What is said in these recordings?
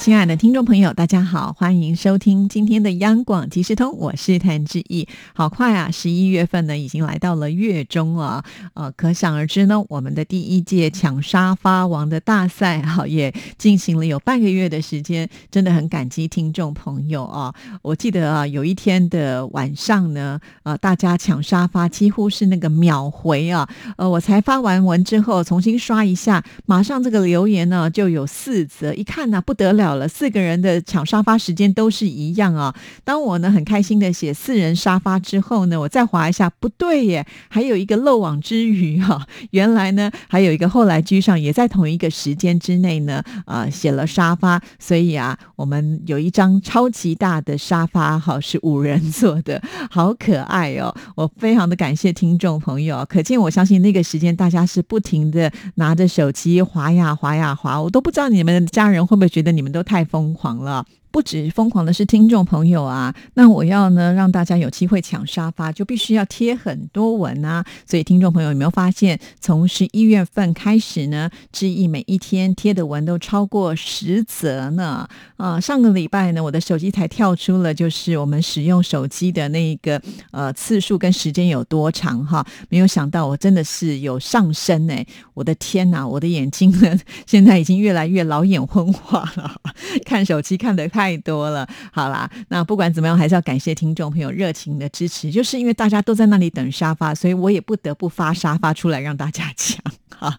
亲爱的听众朋友，大家好，欢迎收听今天的央广即时通，我是谭志毅。好快啊，十一月份呢，已经来到了月中啊，呃，可想而知呢，我们的第一届抢沙发王的大赛哈，也进行了有半个月的时间，真的很感激听众朋友啊。我记得啊，有一天的晚上呢，呃，大家抢沙发几乎是那个秒回啊，呃，我才发完文之后，重新刷一下，马上这个留言呢就有四则，一看呢不得了。好了四个人的抢沙发时间都是一样啊！当我呢很开心的写四人沙发之后呢，我再划一下，不对耶，还有一个漏网之鱼哈！原来呢还有一个后来居上也在同一个时间之内呢，呃写了沙发，所以啊，我们有一张超级大的沙发哈，是五人坐的，好可爱哦！我非常的感谢听众朋友，可见我相信那个时间大家是不停的拿着手机划呀划呀划，我都不知道你们的家人会不会觉得你们都。太疯狂了。不止疯狂的是听众朋友啊，那我要呢让大家有机会抢沙发，就必须要贴很多文啊。所以听众朋友有没有发现，从十一月份开始呢，志毅每一天贴的文都超过十则呢？啊，上个礼拜呢，我的手机才跳出了，就是我们使用手机的那个呃次数跟时间有多长哈。没有想到我真的是有上升哎，我的天哪，我的眼睛呢 现在已经越来越老眼昏花了，看手机看的太。太多了，好啦，那不管怎么样，还是要感谢听众朋友热情的支持。就是因为大家都在那里等沙发，所以我也不得不发沙发出来让大家抢。哈，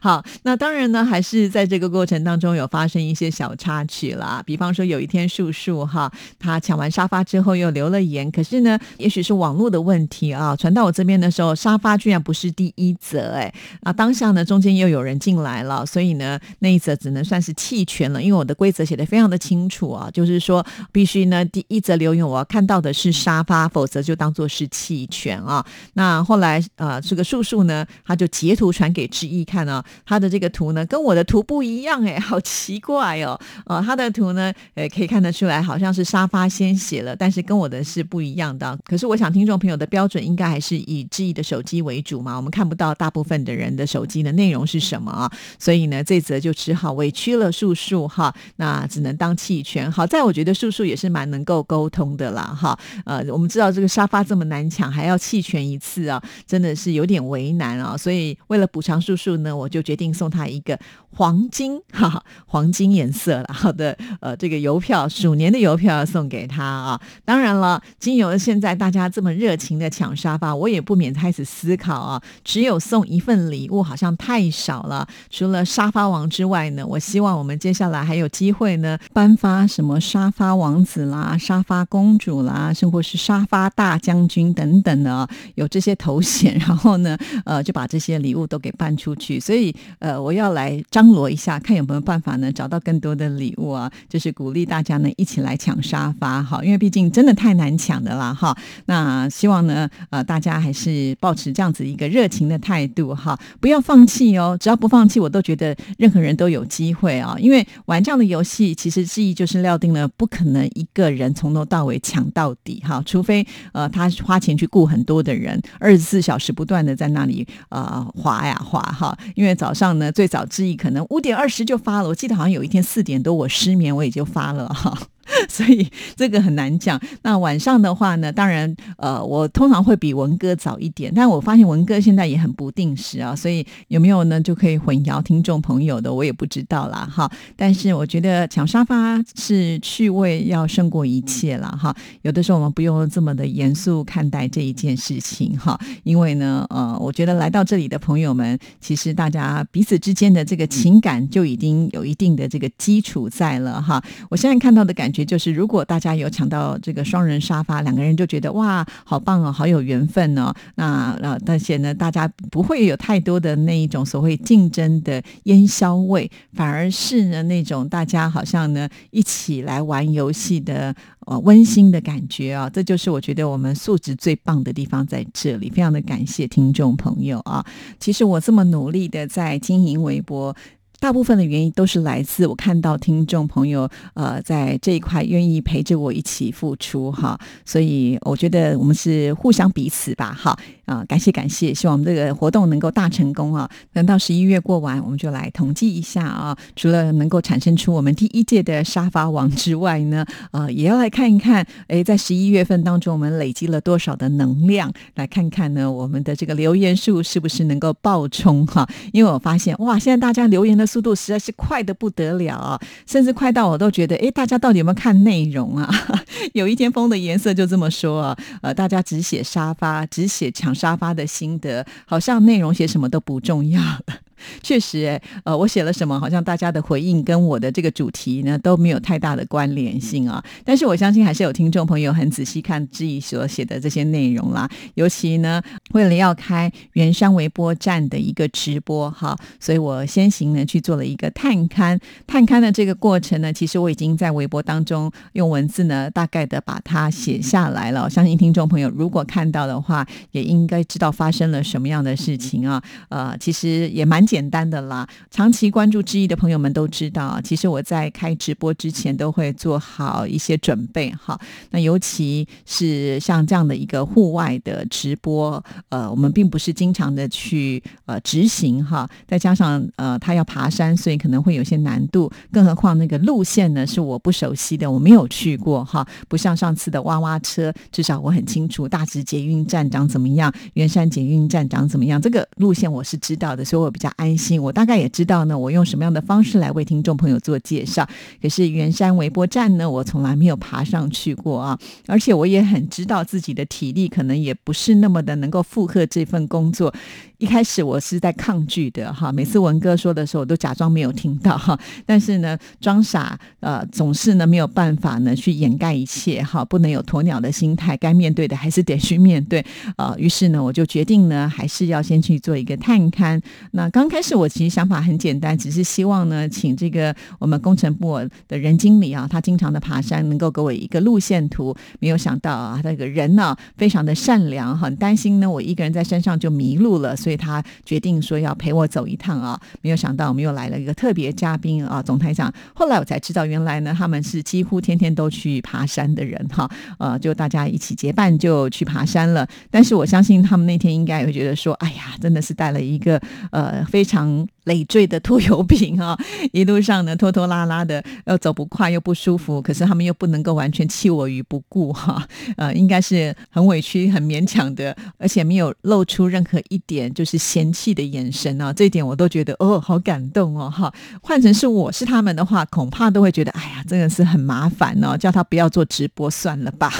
好，那当然呢，还是在这个过程当中有发生一些小插曲啦。比方说，有一天树树哈，他抢完沙发之后又留了言，可是呢，也许是网络的问题啊，传到我这边的时候，沙发居然不是第一则，哎，啊，当下呢，中间又有人进来了，所以呢，那一则只能算是弃权了，因为我的规则写的非常的清楚啊，就是说必须呢，第一则留言我要看到的是沙发，否则就当做是弃权啊。那后来呃，这个树树呢，他就截图传给。示意看看啊，他的这个图呢，跟我的图不一样哎，好奇怪哦。呃，他的图呢，呃，可以看得出来，好像是沙发先写了，但是跟我的是不一样的。可是我想，听众朋友的标准应该还是以质疑的手机为主嘛。我们看不到大部分的人的手机的内容是什么啊，所以呢，这则就只好委屈了树树哈，那只能当弃权。好在我觉得树树也是蛮能够沟通的啦哈。呃，我们知道这个沙发这么难抢，还要弃权一次啊，真的是有点为难啊。所以为了补偿。叔叔呢，我就决定送他一个黄金 哈，黄金颜色了，好的，呃，这个邮票，鼠年的邮票要送给他啊。当然了，经由现在大家这么热情的抢沙发，我也不免开始思考啊，只有送一份礼物好像太少了。除了沙发王之外呢，我希望我们接下来还有机会呢，颁发什么沙发王子啦、沙发公主啦，甚或是沙发大将军等等的，有这些头衔，然后呢，呃，就把这些礼物都给颁。出去，所以呃，我要来张罗一下，看有没有办法呢，找到更多的礼物啊，就是鼓励大家呢一起来抢沙发哈，因为毕竟真的太难抢的啦哈。那希望呢，呃，大家还是保持这样子一个热情的态度哈，不要放弃哦。只要不放弃，我都觉得任何人都有机会啊。因为玩这样的游戏，其实记忆就是料定了不可能一个人从头到尾抢到底哈，除非呃他花钱去雇很多的人，二十四小时不断的在那里呃划呀划。哈，因为早上呢，最早之一可能五点二十就发了，我记得好像有一天四点多我失眠，我也就发了哈。所以这个很难讲。那晚上的话呢，当然，呃，我通常会比文哥早一点，但我发现文哥现在也很不定时啊，所以有没有呢，就可以混淆听众朋友的，我也不知道啦，哈。但是我觉得抢沙发是趣味要胜过一切了，哈。有的时候我们不用这么的严肃看待这一件事情，哈，因为呢，呃，我觉得来到这里的朋友们，其实大家彼此之间的这个情感就已经有一定的这个基础在了，哈。我现在看到的感觉。就是，如果大家有抢到这个双人沙发，两个人就觉得哇，好棒哦，好有缘分哦。那呃，而且呢，大家不会有太多的那一种所谓竞争的烟硝味，反而是呢那种大家好像呢一起来玩游戏的呃温馨的感觉啊。这就是我觉得我们素质最棒的地方在这里。非常的感谢听众朋友啊。其实我这么努力的在经营微博。大部分的原因都是来自我看到听众朋友呃在这一块愿意陪着我一起付出哈，所以我觉得我们是互相彼此吧哈啊，感谢感谢，希望我们这个活动能够大成功啊！等到十一月过完，我们就来统计一下啊，除了能够产生出我们第一届的沙发王之外呢，呃，也要来看一看，哎，在十一月份当中我们累积了多少的能量，来看看呢我们的这个留言数是不是能够爆冲哈？因为我发现哇，现在大家留言的。速度实在是快的不得了啊，甚至快到我都觉得，哎，大家到底有没有看内容啊？有一天风的颜色就这么说啊，呃，大家只写沙发，只写抢沙发的心得，好像内容写什么都不重要了。确实，哎，呃，我写了什么，好像大家的回应跟我的这个主题呢都没有太大的关联性啊。但是我相信还是有听众朋友很仔细看志毅所写的这些内容啦。尤其呢，为了要开原山微波站的一个直播哈，所以我先行呢去做了一个探勘。探勘的这个过程呢，其实我已经在微博当中用文字呢大概的把它写下来了。相信听众朋友如果看到的话，也应该知道发生了什么样的事情啊。呃，其实也蛮。简单的啦，长期关注之意的朋友们都知道，其实我在开直播之前都会做好一些准备哈。那尤其是像这样的一个户外的直播，呃，我们并不是经常的去呃执行哈。再加上呃，他要爬山，所以可能会有些难度。更何况那个路线呢是我不熟悉的，我没有去过哈。不像上次的挖挖车，至少我很清楚大直捷运站长怎么样，圆山捷运站长怎么样，这个路线我是知道的，所以我比较。安心，我大概也知道呢。我用什么样的方式来为听众朋友做介绍？可是圆山微波站呢，我从来没有爬上去过啊。而且我也很知道自己的体力可能也不是那么的能够负荷这份工作。一开始我是在抗拒的哈，每次文哥说的时候，我都假装没有听到哈。但是呢，装傻呃，总是呢没有办法呢去掩盖一切哈，不能有鸵鸟的心态，该面对的还是得去面对啊。于是呢，我就决定呢，还是要先去做一个探勘。那刚开始我其实想法很简单，只是希望呢，请这个我们工程部的人经理啊，他经常的爬山，能够给我一个路线图。没有想到啊，那个人呢非常的善良，很担心呢我一个人在山上就迷路了。所以他决定说要陪我走一趟啊，没有想到我们又来了一个特别嘉宾啊，总台长。后来我才知道，原来呢他们是几乎天天都去爬山的人哈，呃，就大家一起结伴就去爬山了。但是我相信他们那天应该也会觉得说，哎呀，真的是带了一个呃非常。累赘的拖油瓶啊，一路上呢拖拖拉拉的，又走不快又不舒服，可是他们又不能够完全弃我于不顾哈，呃，应该是很委屈、很勉强的，而且没有露出任何一点就是嫌弃的眼神啊，这一点我都觉得哦，好感动哦哈。换成是我是他们的话，恐怕都会觉得哎呀，真的是很麻烦哦，叫他不要做直播算了吧。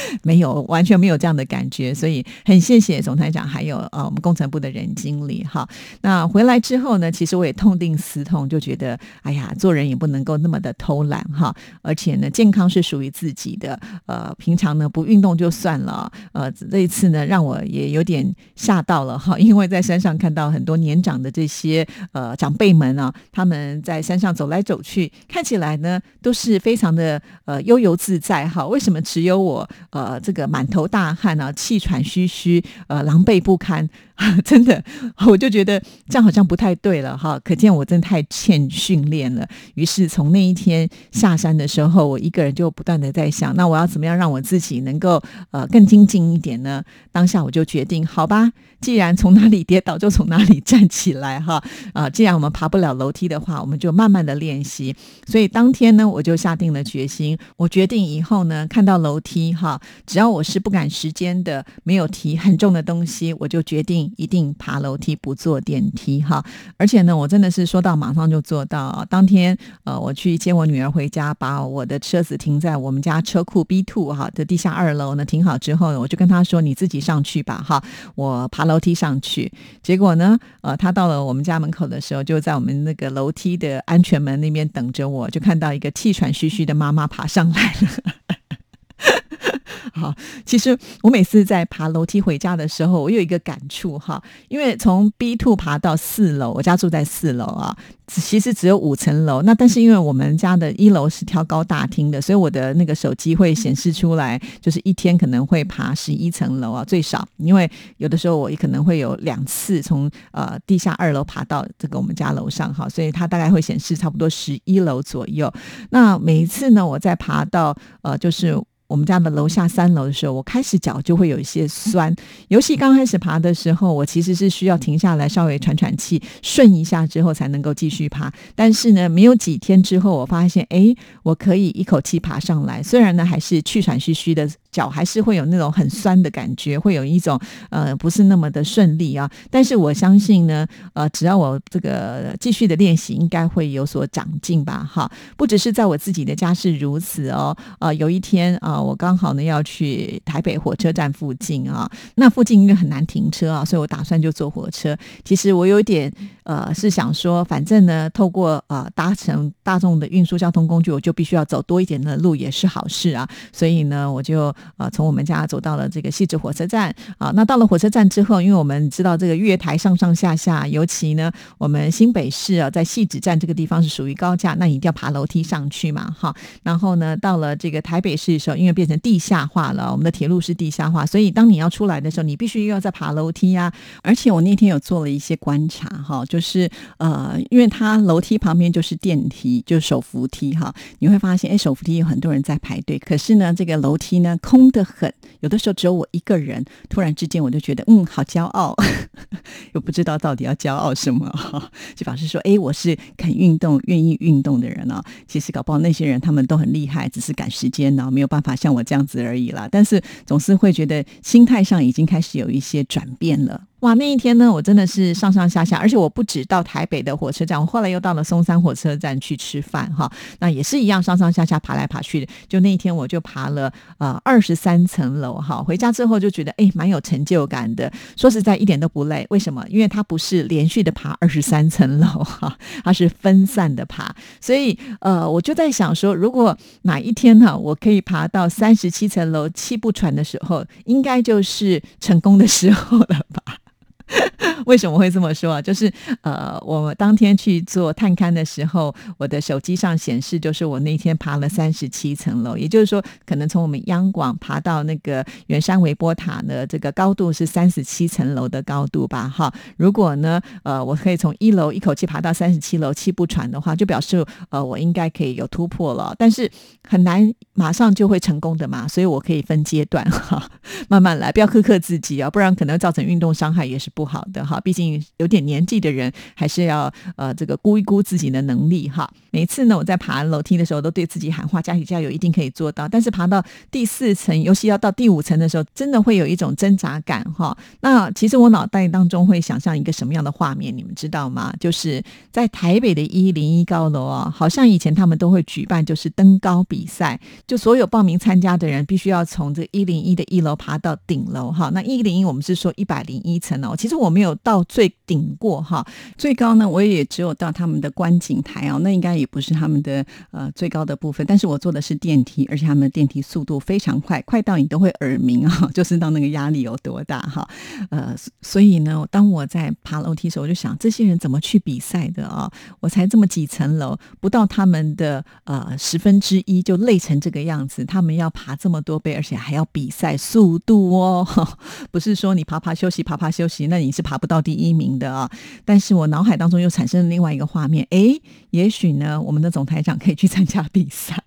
没有，完全没有这样的感觉，所以很谢谢总台长，还有呃我们工程部的人经理哈。那回来之后呢，其实我也痛定思痛，就觉得哎呀，做人也不能够那么的偷懒哈。而且呢，健康是属于自己的，呃，平常呢不运动就算了，呃，这一次呢让我也有点吓到了哈，因为在山上看到很多年长的这些呃长辈们啊，他们在山上走来走去，看起来呢都是非常的呃悠游自在哈。为什么只有我？呃，这个满头大汗啊，气喘吁吁，呃，狼狈不堪，真的，我就觉得这样好像不太对了哈。可见我真太欠训练了。于是从那一天下山的时候，我一个人就不断的在想，那我要怎么样让我自己能够呃更精进一点呢？当下我就决定，好吧，既然从哪里跌倒就从哪里站起来哈。啊，既然我们爬不了楼梯的话，我们就慢慢的练习。所以当天呢，我就下定了决心，我决定以后呢，看到楼梯哈。只要我是不赶时间的，没有提很重的东西，我就决定一定爬楼梯不坐电梯哈。而且呢，我真的是说到马上就做到。当天呃，我去接我女儿回家，把我的车子停在我们家车库 B two 哈的地下二楼呢。停好之后，我就跟她说：“你自己上去吧哈，我爬楼梯上去。”结果呢，呃，她到了我们家门口的时候，就在我们那个楼梯的安全门那边等着我，就看到一个气喘吁吁的妈妈爬上来了。哈。其实我每次在爬楼梯回家的时候，我有一个感触哈，因为从 B two 爬到四楼，我家住在四楼啊。其实只有五层楼，那但是因为我们家的一楼是挑高大厅的，所以我的那个手机会显示出来，就是一天可能会爬十一层楼啊，最少。因为有的时候我也可能会有两次从呃地下二楼爬到这个我们家楼上哈，所以它大概会显示差不多十一楼左右。那每一次呢，我在爬到呃就是。我们家的楼下三楼的时候，我开始脚就会有一些酸。尤其刚开始爬的时候，我其实是需要停下来稍微喘喘气，顺一下之后才能够继续爬。但是呢，没有几天之后，我发现，哎，我可以一口气爬上来。虽然呢，还是气喘吁吁的。脚还是会有那种很酸的感觉，会有一种呃不是那么的顺利啊。但是我相信呢，呃，只要我这个继续的练习，应该会有所长进吧。哈，不只是在我自己的家是如此哦。呃，有一天啊，我刚好呢要去台北火车站附近啊，那附近因为很难停车啊，所以我打算就坐火车。其实我有点呃是想说，反正呢，透过呃搭乘大众的运输交通工具，我就必须要走多一点的路，也是好事啊。所以呢，我就。啊，从我们家走到了这个细致火车站啊，那到了火车站之后，因为我们知道这个月台上上下下，尤其呢，我们新北市啊，在细致站这个地方是属于高架，那一定要爬楼梯上去嘛，哈。然后呢，到了这个台北市的时候，因为变成地下化了，我们的铁路是地下化，所以当你要出来的时候，你必须又要再爬楼梯呀。而且我那天有做了一些观察，哈，就是呃，因为它楼梯旁边就是电梯，就是手扶梯，哈，你会发现，哎，手扶梯有很多人在排队，可是呢，这个楼梯呢空。的很，有的时候只有我一个人，突然之间我就觉得，嗯，好骄傲，又不知道到底要骄傲什么，就表示说，哎，我是肯运动、愿意运动的人啊。其实搞不好那些人他们都很厉害，只是赶时间呢，没有办法像我这样子而已啦。但是总是会觉得心态上已经开始有一些转变了。哇，那一天呢，我真的是上上下下，而且我不止到台北的火车站，我后来又到了松山火车站去吃饭哈。那也是一样，上上下下爬来爬去的。就那一天，我就爬了呃二十三层楼哈。回家之后就觉得哎，蛮有成就感的。说实在，一点都不累。为什么？因为它不是连续的爬二十三层楼哈，它是分散的爬。所以呃，我就在想说，如果哪一天呢，我可以爬到三十七层楼气不喘的时候，应该就是成功的时候了吧。为什么会这么说啊？就是呃，我当天去做探勘的时候，我的手机上显示就是我那天爬了三十七层楼，也就是说，可能从我们央广爬到那个圆山微波塔的这个高度是三十七层楼的高度吧？哈，如果呢，呃，我可以从一楼一口气爬到三十七楼，气不喘的话，就表示呃，我应该可以有突破了。但是很难马上就会成功的嘛，所以我可以分阶段哈，慢慢来，不要苛刻自己啊，不然可能造成运动伤害也是。不好的哈，毕竟有点年纪的人还是要呃这个估一估自己的能力哈。每次呢，我在爬楼梯的时候，都对自己喊话：加油加油，一定可以做到。但是爬到第四层，尤其要到第五层的时候，真的会有一种挣扎感哈。那其实我脑袋当中会想象一个什么样的画面，你们知道吗？就是在台北的一零一高楼啊，好像以前他们都会举办就是登高比赛，就所有报名参加的人必须要从这一零一的一楼爬到顶楼哈。那一零一我们是说一百零一层哦。其实我没有到最顶过哈，最高呢，我也只有到他们的观景台哦，那应该也不是他们的呃最高的部分。但是我坐的是电梯，而且他们的电梯速度非常快，快到你都会耳鸣啊，就知道那个压力有多大哈。呃，所以呢，当我在爬楼梯的时候，我就想，这些人怎么去比赛的啊？我才这么几层楼，不到他们的呃十分之一就累成这个样子，他们要爬这么多倍，而且还要比赛速度哦，不是说你爬爬休息，爬爬休息那。那你是爬不到第一名的啊！但是我脑海当中又产生了另外一个画面，哎，也许呢，我们的总台长可以去参加比赛，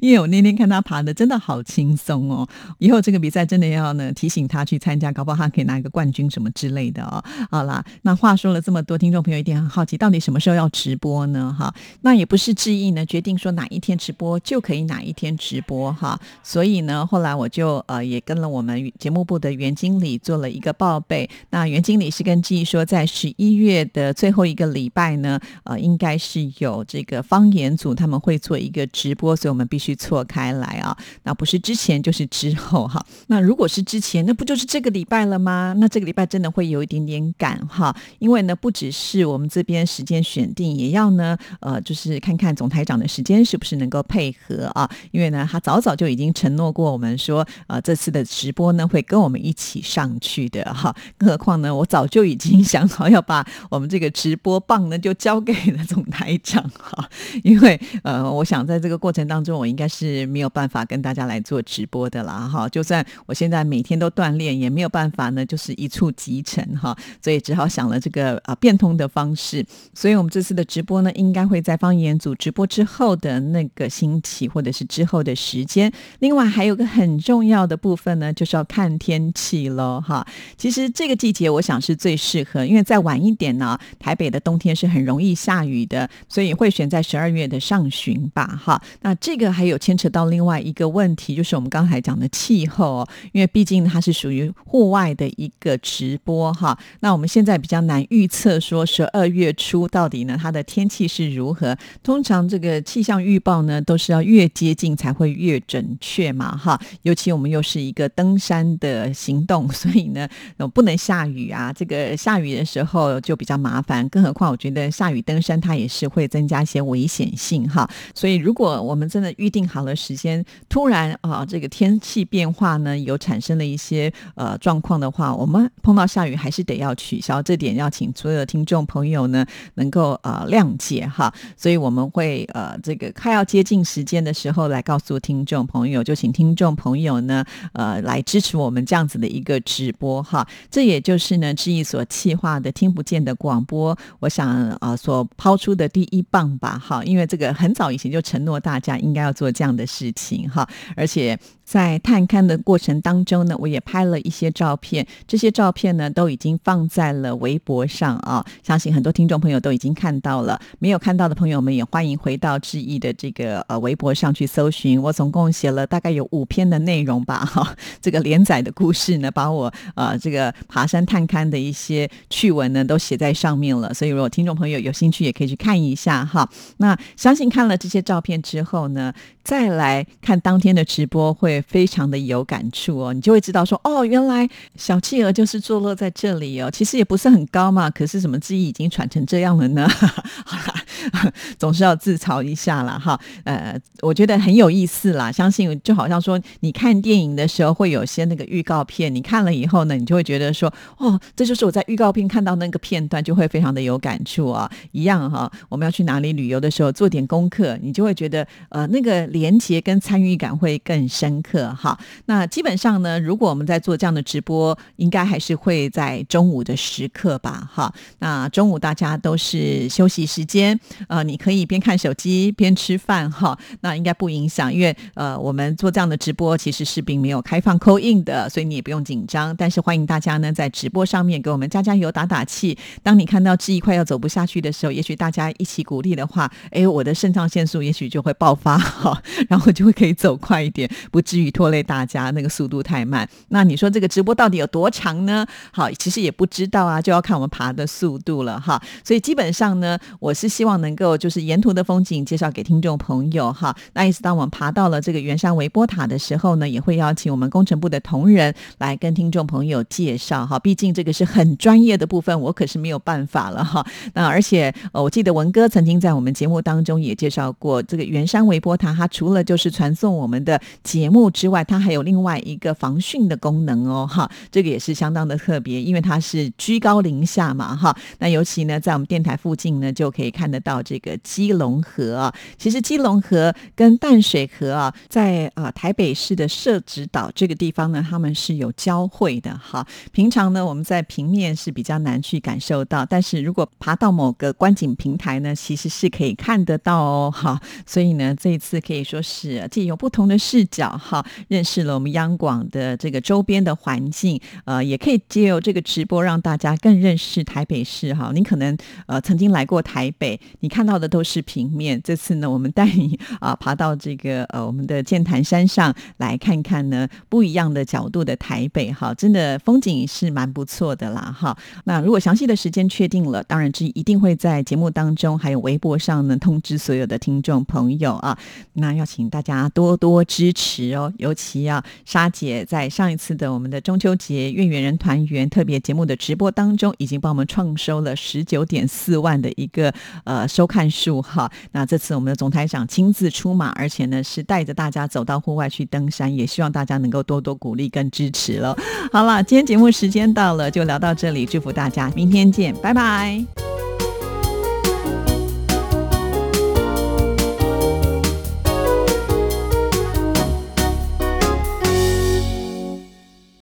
因为我那天看他爬的真的好轻松哦。以后这个比赛真的要呢提醒他去参加，搞不好他可以拿一个冠军什么之类的哦。好啦，那话说了这么多，听众朋友一定很好奇，到底什么时候要直播呢？哈，那也不是志毅呢决定说哪一天直播就可以哪一天直播哈。所以呢，后来我就呃也跟了我们节目部的袁经理做了一个报备。那那袁经理是跟记忆说，在十一月的最后一个礼拜呢，呃，应该是有这个方言组他们会做一个直播，所以我们必须错开来啊。那不是之前就是之后哈。那如果是之前，那不就是这个礼拜了吗？那这个礼拜真的会有一点点赶哈，因为呢，不只是我们这边时间选定，也要呢，呃，就是看看总台长的时间是不是能够配合啊。因为呢，他早早就已经承诺过我们说，呃，这次的直播呢会跟我们一起上去的哈。更何况况呢，我早就已经想好要把我们这个直播棒呢就交给了总台长哈。因为呃，我想在这个过程当中，我应该是没有办法跟大家来做直播的啦哈。就算我现在每天都锻炼，也没有办法呢，就是一触即成哈。所以只好想了这个啊变通的方式。所以我们这次的直播呢，应该会在方言组直播之后的那个星期或者是之后的时间。另外还有个很重要的部分呢，就是要看天气喽哈。其实这个季节我想是最适合，因为再晚一点呢，台北的冬天是很容易下雨的，所以会选在十二月的上旬吧哈。那这个还有牵扯到另外一个问题，就是我们刚才讲的气候，因为毕竟它是属于户外的一个直播哈。那我们现在比较难预测说十二月初到底呢它的天气是如何。通常这个气象预报呢都是要越接近才会越准确嘛哈。尤其我们又是一个登山的行动，所以呢不能下下雨啊。这个下雨的时候就比较麻烦，更何况我觉得下雨登山它也是会增加一些危险性哈。所以如果我们真的预定好了时间，突然啊这个天气变化呢有产生了一些呃状况的话，我们碰到下雨还是得要取消，这点要请所有的听众朋友呢能够呃谅解哈。所以我们会呃这个快要接近时间的时候来告诉听众朋友，就请听众朋友呢呃来支持我们这样子的一个直播哈。这也就是呢志毅所企划的听不见的广播，我想啊所抛出的第一棒吧哈，因为这个很早以前就承诺大家应该要做这样的事情哈，而且。在探勘的过程当中呢，我也拍了一些照片，这些照片呢都已经放在了微博上啊，相信很多听众朋友都已经看到了，没有看到的朋友们也欢迎回到志毅的这个呃微博上去搜寻。我总共写了大概有五篇的内容吧，哈，这个连载的故事呢，把我呃这个爬山探勘的一些趣闻呢都写在上面了，所以如果听众朋友有兴趣，也可以去看一下哈。那相信看了这些照片之后呢，再来看当天的直播会。非常的有感触哦，你就会知道说，哦，原来小企鹅就是坐落在这里哦，其实也不是很高嘛，可是什么记忆已经喘成这样了呢？好啦，总是要自嘲一下啦。哈。呃，我觉得很有意思啦，相信就好像说，你看电影的时候会有些那个预告片，你看了以后呢，你就会觉得说，哦，这就是我在预告片看到那个片段，就会非常的有感触啊。一样哈，我们要去哪里旅游的时候做点功课，你就会觉得呃，那个连接跟参与感会更深。刻哈，那基本上呢，如果我们在做这样的直播，应该还是会在中午的时刻吧，哈。那中午大家都是休息时间，呃，你可以边看手机边吃饭哈，那应该不影响，因为呃，我们做这样的直播其实是并没有开放扣印的，所以你也不用紧张。但是欢迎大家呢在直播上面给我们加加油、打打气。当你看到志毅快要走不下去的时候，也许大家一起鼓励的话，哎，我的肾上腺素也许就会爆发哈，然后就会可以走快一点，不至。于拖累大家，那个速度太慢。那你说这个直播到底有多长呢？好，其实也不知道啊，就要看我们爬的速度了哈。所以基本上呢，我是希望能够就是沿途的风景介绍给听众朋友哈。那意思当我们爬到了这个圆山维波塔的时候呢，也会邀请我们工程部的同仁来跟听众朋友介绍哈。毕竟这个是很专业的部分，我可是没有办法了哈。那而且呃，我记得文哥曾经在我们节目当中也介绍过这个圆山微波塔，它除了就是传送我们的节目。之外，它还有另外一个防汛的功能哦，哈，这个也是相当的特别，因为它是居高临下嘛，哈。那尤其呢，在我们电台附近呢，就可以看得到这个基隆河啊。其实基隆河跟淡水河啊，在啊台北市的社子岛这个地方呢，他们是有交汇的，哈。平常呢，我们在平面是比较难去感受到，但是如果爬到某个观景平台呢，其实是可以看得到哦，哈。所以呢，这一次可以说是借由不同的视角，哈。认识了我们央广的这个周边的环境，呃，也可以借由这个直播让大家更认识台北市哈。你可能呃曾经来过台北，你你看到的都是平面。这次呢，我们带你啊爬到这个呃我们的剑潭山上来看看呢不一样的角度的台北哈，真的风景是蛮不错的啦哈。那如果详细的时间确定了，当然这一定会在节目当中还有微博上呢通知所有的听众朋友啊。那要请大家多多支持哦，尤其啊沙姐在上一次的我们的中秋节月圆人团圆特别节目的直播当中，已经帮我们创收了十九点四万的一个呃收看数哈。那这次我们的总台长亲自出马，而且呢是带着大家走到户外去登山，也希望大家能够多多鼓励跟支持了。好了，今天节目时间到了，就聊到这里，祝福大家，明天见，拜拜。